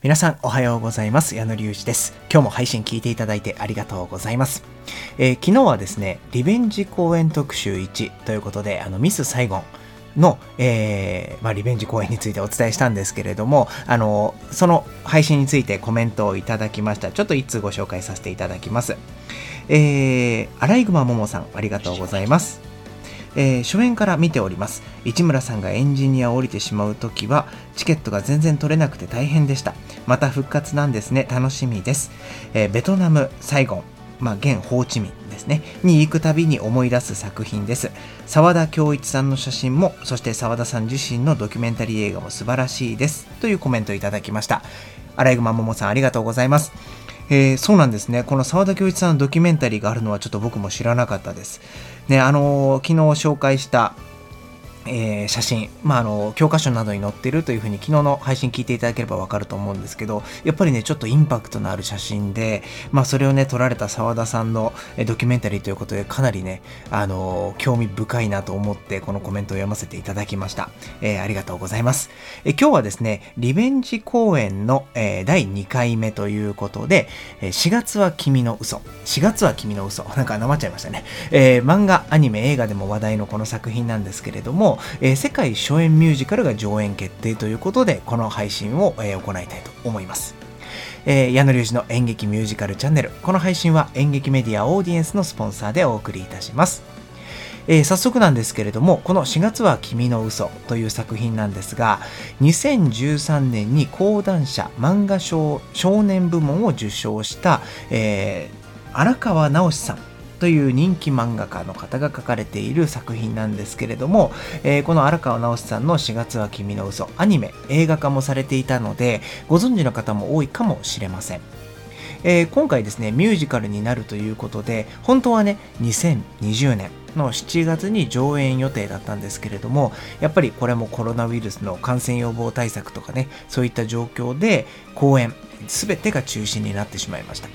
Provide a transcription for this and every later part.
皆さんおはようございます。矢野隆二です。今日も配信聞いていただいてありがとうございます。えー、昨日はですね、リベンジ公演特集1ということで、あのミスサイゴンの、えー、まあ、リベンジ公演についてお伝えしたんですけれども、あの、その配信についてコメントをいただきました。ちょっと一通ご紹介させていただきます。えー、アライグマモモさん、ありがとうございます。えー、初演から見ております市村さんがエンジニアを降りてしまう時はチケットが全然取れなくて大変でしたまた復活なんですね楽しみです、えー、ベトナムサイゴンまあ、現ホーチミンですね、に行くたびに思い出す作品です。沢田恭一さんの写真も、そして沢田さん自身のドキュメンタリー映画も素晴らしいです。というコメントをいただきました。アライグマモモさんありがとうございます。えー、そうなんですね。この沢田恭一さんのドキュメンタリーがあるのはちょっと僕も知らなかったです。ね、あのー、昨日紹介したえー、写真、まあ、あの教科書などに載ってるというふうに昨日の配信聞いていただければわかると思うんですけどやっぱりねちょっとインパクトのある写真で、まあ、それをね撮られた澤田さんのドキュメンタリーということでかなりねあの興味深いなと思ってこのコメントを読ませていただきました、えー、ありがとうございます、えー、今日はですねリベンジ公演の、えー、第2回目ということで4月は君の嘘。4月は君の嘘。なんかなまっちゃいましたね、えー、漫画アニメ映画でも話題のこの作品なんですけれども、えー、世界初演ミュージカルが上演決定ということで、この配信を、えー、行いたいと思います。えー、矢野隆二の演劇ミュージカルチャンネル。この配信は演劇メディアオーディエンスのスポンサーでお送りいたします。えー、早速なんですけれども、この4月は君の嘘という作品なんですが、2013年に講談社漫画賞少年部門を受賞した、えー、荒川直さんという人気漫画家の方が書かれている作品なんですけれども、えー、この荒川直さんの4月は君の嘘アニメ映画化もされていたのでご存知の方も多いかもしれません。えー、今回ですねミュージカルになるということで本当はね2020年の7月に上演予定だったんですけれどもやっぱりこれもコロナウイルスの感染予防対策とかねそういった状況で公演全てが中止になってしまいました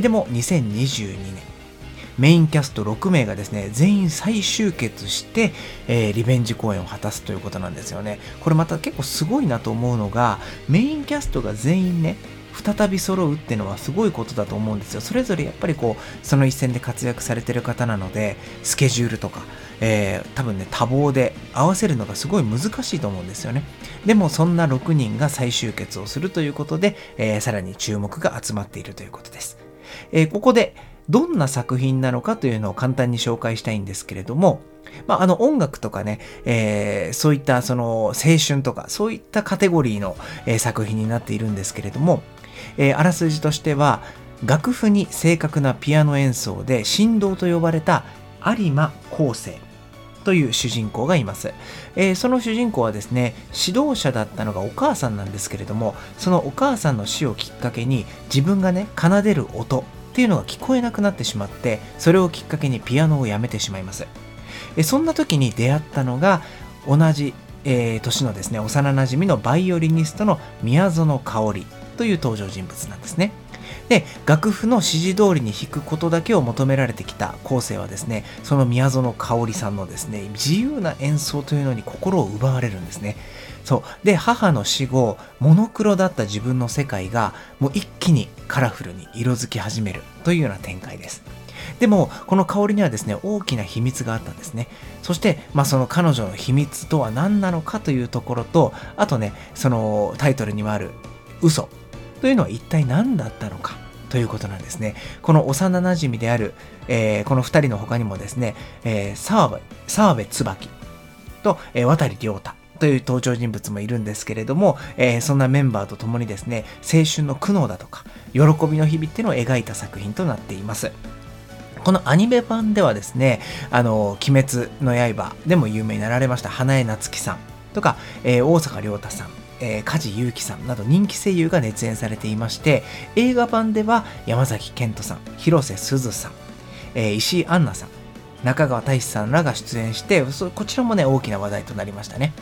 でも2022年メインキャスト6名がですね、全員再集結して、えー、リベンジ公演を果たすということなんですよね。これまた結構すごいなと思うのが、メインキャストが全員ね、再び揃うっていうのはすごいことだと思うんですよ。それぞれやっぱりこう、その一線で活躍されてる方なので、スケジュールとか、えー、多分ね、多忙で合わせるのがすごい難しいと思うんですよね。でも、そんな6人が再集結をするということで、えー、さらに注目が集まっているということです。えー、ここで、どんな作品なのかというのを簡単に紹介したいんですけれども、まあ、あの音楽とかね、えー、そういったその青春とか、そういったカテゴリーの、えー、作品になっているんですけれども、えー、あらすじとしては、楽譜に正確なピアノ演奏で振動と呼ばれた有馬昴生という主人公がいます、えー、その主人公はですね指導者だったのがお母さんなんですけれどもそのお母さんの死をきっかけに自分がね奏でる音っていうのが聞こえなくなってしまってそれをきっかけにピアノをやめてしまいます。そんな時に出会ったのが同じ、えー、年のですね幼なじみのバイオリニストの宮園香織という登場人物なんですね。で楽譜の指示通りに弾くことだけを求められてきた後世はですねその宮園香織さんのですね自由な演奏というのに心を奪われるんですね。そう。で母の死後モノクロだった自分の世界がもう一気にカラフルに色づき始めるというような展開です。でもこの香りにはですね大きな秘密があったんですね。そして、まあ、その彼女の秘密とは何なのかというところとあとねそのタイトルにもある嘘。というのは一体何だったのかということなんですね。この幼馴染である、えー、この2人の他にもですね、えー、澤部澤部椿と、えー、渡亮太という登場人物もいるんですけれども、えー、そんなメンバーと共にですね、青春の苦悩だとか、喜びの日々っていうのを描いた作品となっています。このアニメ版ではですね、あの、鬼滅の刃でも有名になられました花江夏樹さんとか、えー、大阪亮太さん、えー、梶裕貴さんなど人気声優が熱演されていまして、映画版では山崎賢人さん、広瀬すずさん、えー、石井杏奈さん、中川大志さんらが出演して、こちらもね、大きな話題となりましたね。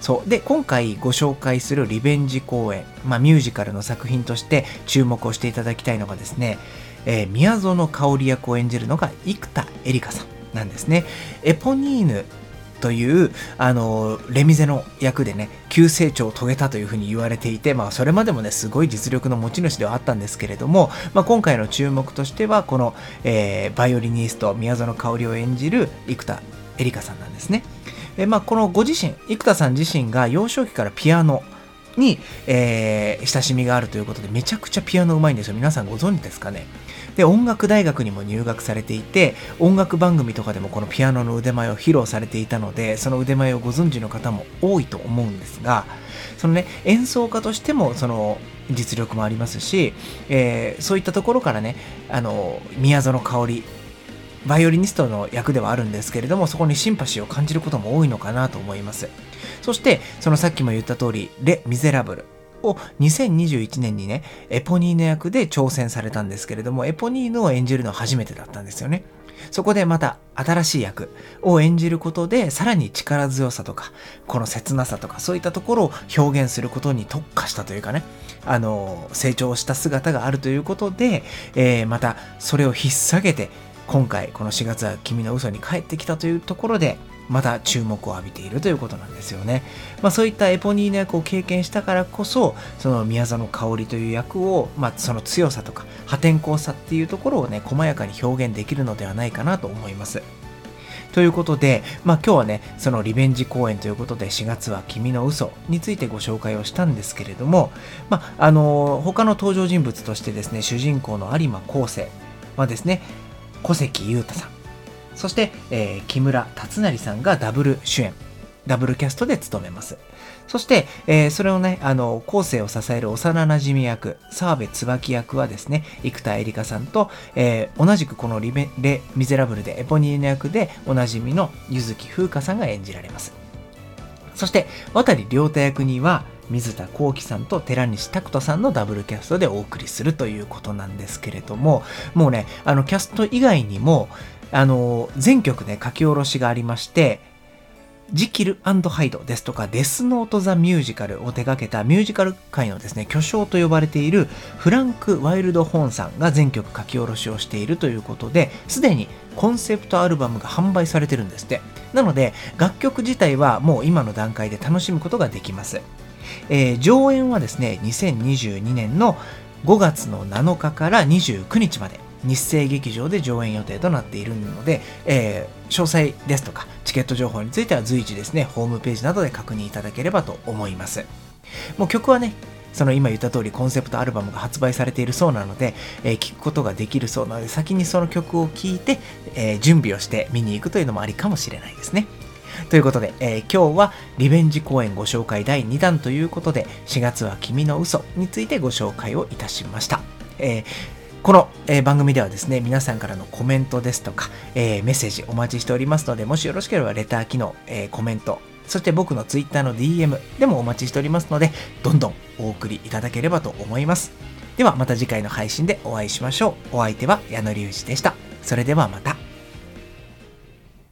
そうで今回ご紹介するリベンジ公演、まあ、ミュージカルの作品として注目をしていただきたいのがですね、えー、宮園香織役を演じるのが生田絵梨花さんなんですねエポニーヌというあのレミゼの役でね急成長を遂げたというふうに言われていて、まあ、それまでもねすごい実力の持ち主ではあったんですけれども、まあ、今回の注目としてはこの、えー、バイオリニスト宮園香織を演じる生田絵梨花さんなんですね。でまあ、このご自身生田さん自身が幼少期からピアノに、えー、親しみがあるということでめちゃくちゃピアノうまいんですよ。皆さんご存知ですかね？で音楽大学にも入学されていて音楽番組とかでもこのピアノの腕前を披露されていたのでその腕前をご存知の方も多いと思うんですがそのね演奏家としてもその実力もありますし、えー、そういったところからねあの宮園香織バイオリニストの役ではあるんですけれどもそこにシンパシーを感じることも多いのかなと思いますそしてそのさっきも言った通りレ・ミゼラブルを2021年にね、エポニーヌ役で挑戦されたんですけれども、エポニーヌを演じるのは初めてだったんですよね。そこでまた新しい役を演じることで、さらに力強さとか、この切なさとか、そういったところを表現することに特化したというかね、あの、成長した姿があるということで、えー、またそれを引っ提げて、今回この4月は君の嘘に帰ってきたというところで、また注目を浴びているということなんですよね。まあ、そういったエポニーの役を経験したからこそその宮園香織という役を、まあ、その強さとか破天荒さっていうところをね細やかに表現できるのではないかなと思います。ということで、まあ、今日はね、そのリベンジ公演ということで、4月は君の嘘についてご紹介をしたんですけれども、まあ、あの、他の登場人物としてですね、主人公の有馬昴生はですね、小関裕太さん、そして、えー、木村達成さんがダブル主演、ダブルキャストで務めます。そして、えー、それをね、あの、後世を支える幼馴染役、澤部椿役はですね、生田絵梨花さんと、えー、同じくこのリベレ・ミゼラブルでエポニーヌ役でおなじみの柚木風花さんが演じられます。そして、渡良太役には、水田幸喜さんと寺西拓人さんのダブルキャストでお送りするということなんですけれども、もうね、あの、キャスト以外にも、あの、全曲ね、書き下ろしがありまして、ジキルハイドですとか、デスノート・ザ・ミュージカルを手掛けたミュージカル界のですね、巨匠と呼ばれているフランク・ワイルド・ホーンさんが全曲書き下ろしをしているということで、すでにコンセプトアルバムが販売されてるんですって。なので、楽曲自体はもう今の段階で楽しむことができます。えー、上演はですね、2022年の5月の7日から29日まで、日生劇場で上演予定となっているので、えー、詳細ですとかチケット情報については随時ですね、ホームページなどで確認いただければと思います。もう曲はね、その今言った通りコンセプトアルバムが発売されているそうなので、えー、聞くことができるそうなので、先にその曲を聴いて、えー、準備をして見に行くというのもありかもしれないですね。ということで、えー、今日はリベンジ公演ご紹介第2弾ということで、4月は君の嘘についてご紹介をいたしました。えーこの、えー、番組ではですね、皆さんからのコメントですとか、えー、メッセージお待ちしておりますので、もしよろしければレター機能、えー、コメント、そして僕の Twitter の DM でもお待ちしておりますので、どんどんお送りいただければと思います。ではまた次回の配信でお会いしましょう。お相手は矢野隆二でした。それではまた。